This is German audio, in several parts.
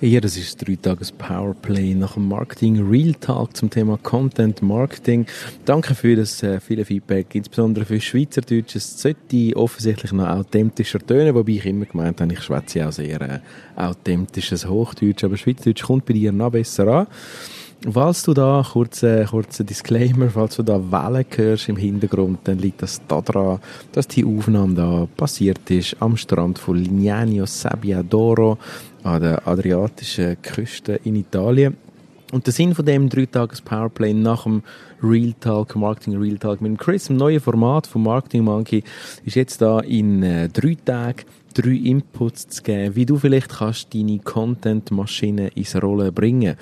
Ja, das ist drei Tages Powerplay nach dem Marketing Real Talk zum Thema Content Marketing. Danke für das äh, viele Feedback, insbesondere für Schweizerdeutsch. Es sollte offensichtlich noch authentischer tönen, wobei ich immer gemeint habe, ich schwätze auch sehr äh, authentisches Hochdeutsch, aber Schweizerdeutsch kommt bei dir noch besser an. Falls du da, kurzer kurze Disclaimer, falls du da Wellen hörst im Hintergrund, dann liegt das daran, dass die Aufnahme da passiert ist am Strand von Lignano Sabbiadoro an der adriatischen Küste in Italien. Und der Sinn von dem Dreitages Powerplay nach dem Real Talk, Marketing Real Talk mit Chris, dem neuen Format von Marketing Monkey, ist jetzt da in äh, drei Tagen drei Inputs zu geben, wie du vielleicht kannst deine Content-Maschine ins Rollen bringen.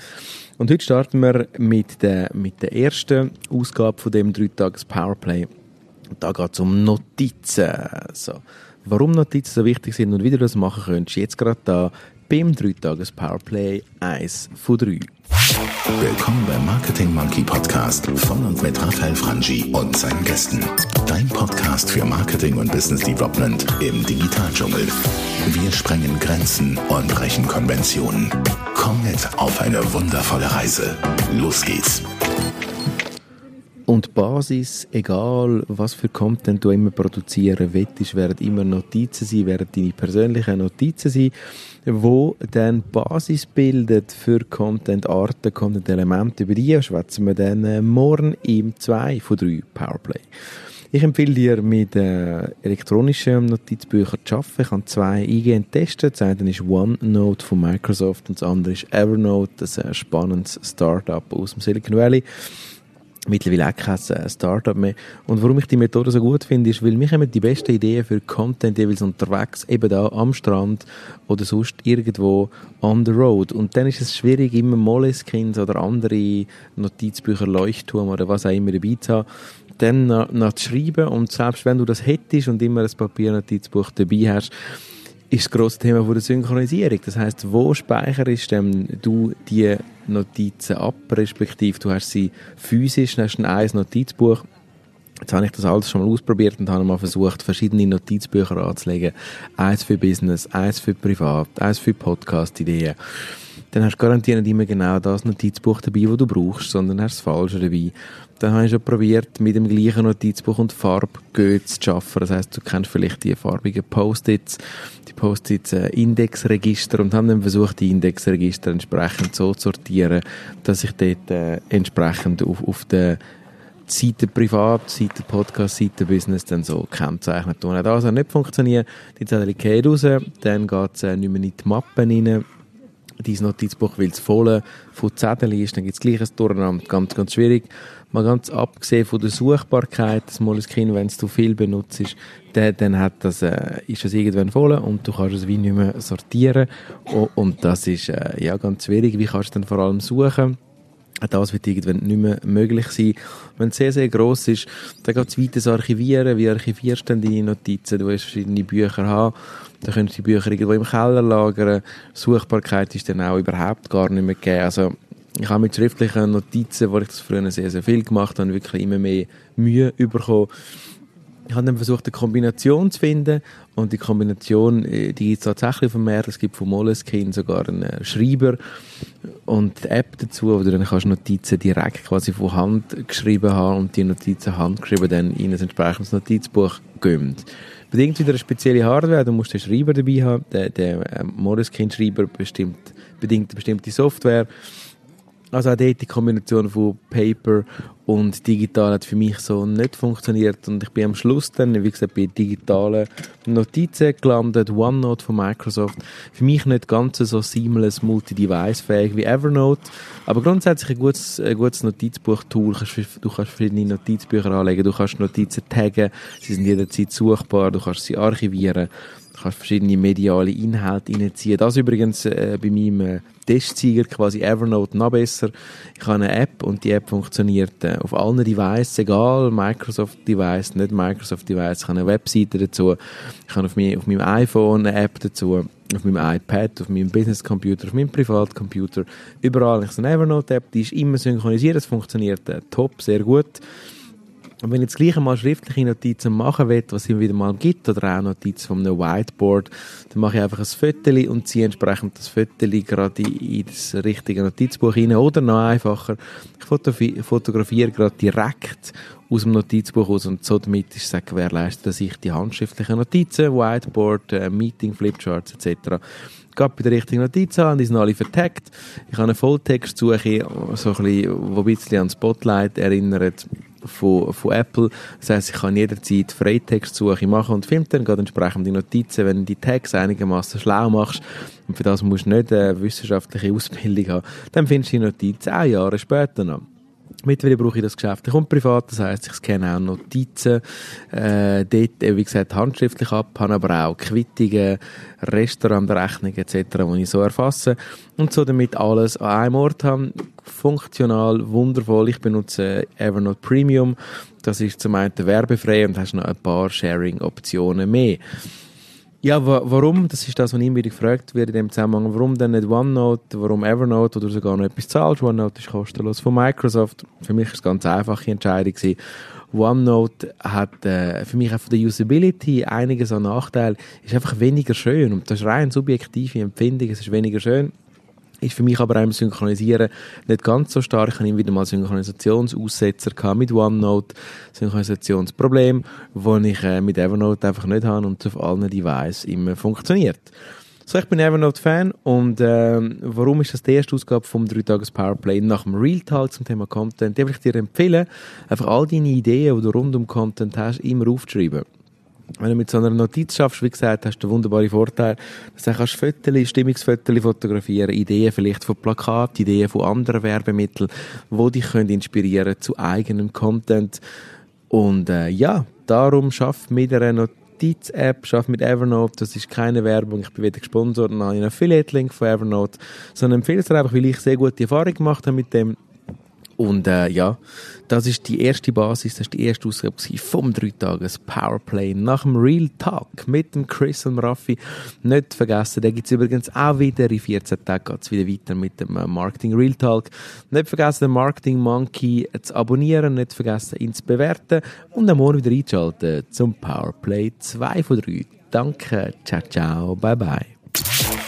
Und heute starten wir mit der, mit der ersten Ausgabe von dem Dreitages Powerplay. Da geht es um Notizen. So. Warum Notizen so wichtig sind und wie du das machen könntest, jetzt gerade da beim 3 Tages Powerplay 1 von 3. Willkommen beim Marketing Monkey Podcast von und mit Raphael Frangi und seinen Gästen. Dein Podcast für Marketing und Business Development im Digitaldschungel. Wir sprengen Grenzen und brechen Konventionen. Komm mit auf eine wundervolle Reise. Los geht's. Und Basis, egal was für Content du immer produzieren willst, werden immer Notizen sein, werden deine persönlichen Notizen sein, wo dann Basis bildet für Content-Arten, Content-Elemente. Über die schwätzen wir dann äh, morgen im 2 von 3 Powerplay. Ich empfehle dir, mit äh, elektronischen Notizbüchern zu arbeiten. Ich habe zwei eingehend getestet. Das eine ist OneNote von Microsoft und das andere ist Evernote, das ist ein spannendes Startup aus dem Silicon Valley mittlerweile auch kein äh, Startup mehr. Und warum ich die Methode so gut finde, ist, weil mich immer die besten Ideen für Content jeweils unterwegs, eben da am Strand oder sonst irgendwo on the road. Und dann ist es schwierig, immer Moleskins oder andere Notizbücher, Leuchtturm oder was auch immer dabei zu haben dann noch, noch zu schreiben und selbst wenn du das hättest und immer ein Papiernotizbuch dabei hast, ist das grosse Thema von der Synchronisierung. Das heißt, wo speicherst ähm, du die Notizen ab, respektive du hast sie physisch, hast ein Notizbuch. Jetzt habe ich das alles schon mal ausprobiert und habe mal versucht, verschiedene Notizbücher anzulegen. Eins für Business, eins für Privat, eins für Podcast-Ideen dann hast du garantiert nicht immer genau das Notizbuch dabei, das du brauchst, sondern hast das Falsche dabei. Dann habe ich schon probiert, mit dem gleichen Notizbuch und Farbgöt zu arbeiten. Das heißt, du kennst vielleicht die farbigen Post-its, die Post-its äh, Indexregister und haben dann versucht, die Indexregister entsprechend so zu sortieren, dass ich dort äh, entsprechend auf, auf der Seite privat, Seite Podcast, Seite Business dann so kennzeichnet. Und das hat nicht funktioniert. Die Zettel raus, dann geht es äh, nicht mehr in die Mappen rein, dein Notizbuch, weil es voll von Zetteln ist, dann gibt es gleich ein Durcheinander, ganz, ganz schwierig. Mal ganz abgesehen von der Suchbarkeit des Moleskine, wenn es du viel benutzt, dann, dann hat das, äh, ist das irgendwann voll und du kannst es wie nicht mehr sortieren und, und das ist äh, ja ganz schwierig. Wie kannst du dann vor allem suchen? Das wird irgendwann nicht mehr möglich sein. Wenn es sehr, sehr gross ist, dann geht es weiter Archivieren. Wie archivierst du denn deine Notizen? Du hast verschiedene Bücher haben. Dann könntest du die Bücher irgendwo im Keller lagern. Suchbarkeit ist dann auch überhaupt gar nicht mehr gegeben. Also, ich habe mit schriftlichen Notizen, wo ich das früher sehr, sehr viel gemacht habe, wirklich immer mehr Mühe bekommen ich habe dann versucht, eine Kombination zu finden und die Kombination, äh, die gibt es tatsächlich von mehr. Es gibt von Moleskine sogar einen äh, Schreiber und die App dazu, wo du dann kannst Notizen direkt quasi von Hand geschrieben haben und die Notizen handgeschrieben dann in ein entsprechendes Notizbuch gömmt. Bedingt wieder eine spezielle Hardware, du musst den Schreiber dabei haben, der, der äh, Moleskine-Schreiber bestimmt, bedingt eine bestimmte Software also auch dort die Kombination von Paper und digital hat für mich so nicht funktioniert und ich bin am Schluss dann, wie gesagt, bei digitalen Notizen gelandet, OneNote von Microsoft. Für mich nicht ganz so seamless, multi-device-fähig wie Evernote, aber grundsätzlich ein gutes, ein gutes Notizbuch-Tool. Du kannst verschiedene Notizbücher anlegen, du kannst Notizen taggen, sie sind jederzeit suchbar, du kannst sie archivieren. Du kannst verschiedene mediale Inhalte reinziehen. Das übrigens äh, bei meinem äh, Testsieger quasi Evernote noch besser. Ich habe eine App und die App funktioniert äh, auf allen Devices, egal Microsoft Device, nicht Microsoft Device. Ich habe eine Webseite dazu. Ich habe auf, mein, auf meinem iPhone eine App dazu auf meinem iPad, auf meinem Business-Computer, auf meinem Privatcomputer, überall. Ich habe eine Evernote-App, die ist immer synchronisiert, es funktioniert äh, top, sehr gut. Und wenn ich jetzt gleich einmal schriftliche Notizen machen will, was immer wieder mal gibt, oder auch Notizen von einem Whiteboard, dann mache ich einfach ein Foto und ziehe entsprechend das Foto gerade in das richtige Notizbuch rein. Oder noch einfacher, ich fotografiere gerade direkt aus dem Notizbuch aus und so damit ist es gewährleistet, dass ich die handschriftlichen Notizen, Whiteboard, äh, Meeting, Flipcharts etc. gerade bei der richtigen Notiz an, die sind alle vertagt. Ich habe eine Volltextsuche, so ein bisschen, wo ein bisschen an Spotlight erinnert von, von Apple. Das heisst, ich kann jederzeit Freitextsuche machen und dann gerade entsprechend die Notizen, wenn du die Tags einigermaßen schlau machst und für das musst du nicht eine wissenschaftliche Ausbildung haben, dann findest du die Notizen auch Jahre später noch. Mittlerweile brauche ich das geschäftlich und privat, das heisst, ich scanne auch Notizen, äh, dort, wie gesagt, handschriftlich ab, habe aber auch Quittungen, Restaurantrechnungen etc., die ich so erfasse und so damit alles an einem Ort habe. Funktional, wundervoll. Ich benutze Evernote Premium. Das ist zum einen werbefrei und hast noch ein paar Sharing-Optionen mehr. Ja, wa warum? Das ist das, was immer gefragt wird in dem Zusammenhang. Warum denn nicht OneNote? Warum Evernote? Oder sogar noch etwas zahlst? OneNote ist kostenlos von Microsoft. Für mich ist es ganz einfache Entscheidung gewesen. OneNote hat äh, für mich auch von der Usability einiges an Nachteilen. Ist einfach weniger schön und das ist rein subjektive Empfindung. Es ist weniger schön ist für mich aber auch im Synchronisieren nicht ganz so stark. Ich habe wieder mal Synchronisationsaussetzer gehabt mit OneNote, Synchronisationsproblem, wo ich äh, mit Evernote einfach nicht habe und auf allen Devices immer funktioniert. So, ich bin Evernote-Fan und äh, warum ist das die erste Ausgabe vom 3 Tages Powerplay nach dem Real Talk zum Thema Content? Die würde ich dir empfehlen, einfach all deine Ideen, die du rund um Content hast, immer aufzuschreiben wenn du mit so einer Notiz schaffst, wie gesagt, hast du den wunderbaren Vorteil, dass du kannst Fotos, Stimmungsfotos fotografieren, Ideen vielleicht von Plakaten, Ideen von anderen Werbemitteln, die dich können inspirieren zu eigenem Content. Und äh, ja, darum schaff mit einer Notiz-App, schaff mit Evernote, das ist keine Werbung, ich bin weder gesponsert, noch einen Affiliate-Link von Evernote, sondern empfehle es dir einfach, weil ich sehr gute Erfahrung gemacht habe mit dem und äh, ja, das ist die erste Basis, das ist die erste Ausgabe vom 3 Tages Powerplay nach dem Real Talk mit dem Chris und Raffi. Nicht vergessen, da gibt es übrigens auch wieder, in 14 Tagen geht es wieder weiter mit dem äh, Marketing Real Talk. Nicht vergessen, den Marketing Monkey zu abonnieren, nicht vergessen, ihn zu bewerten und am Morgen wieder einschalten zum Powerplay 2 von 3. Danke, ciao, ciao, bye, bye.